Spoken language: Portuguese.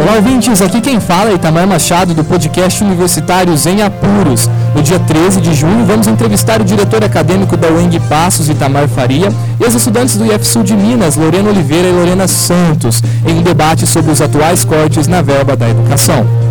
Olá, ouvintes. Aqui quem fala é Itamar Machado, do podcast Universitários em Apuros. No dia 13 de junho, vamos entrevistar o diretor acadêmico da UENG Passos, Itamar Faria, e os estudantes do IFSU de Minas, Lorena Oliveira e Lorena Santos, em um debate sobre os atuais cortes na verba da educação.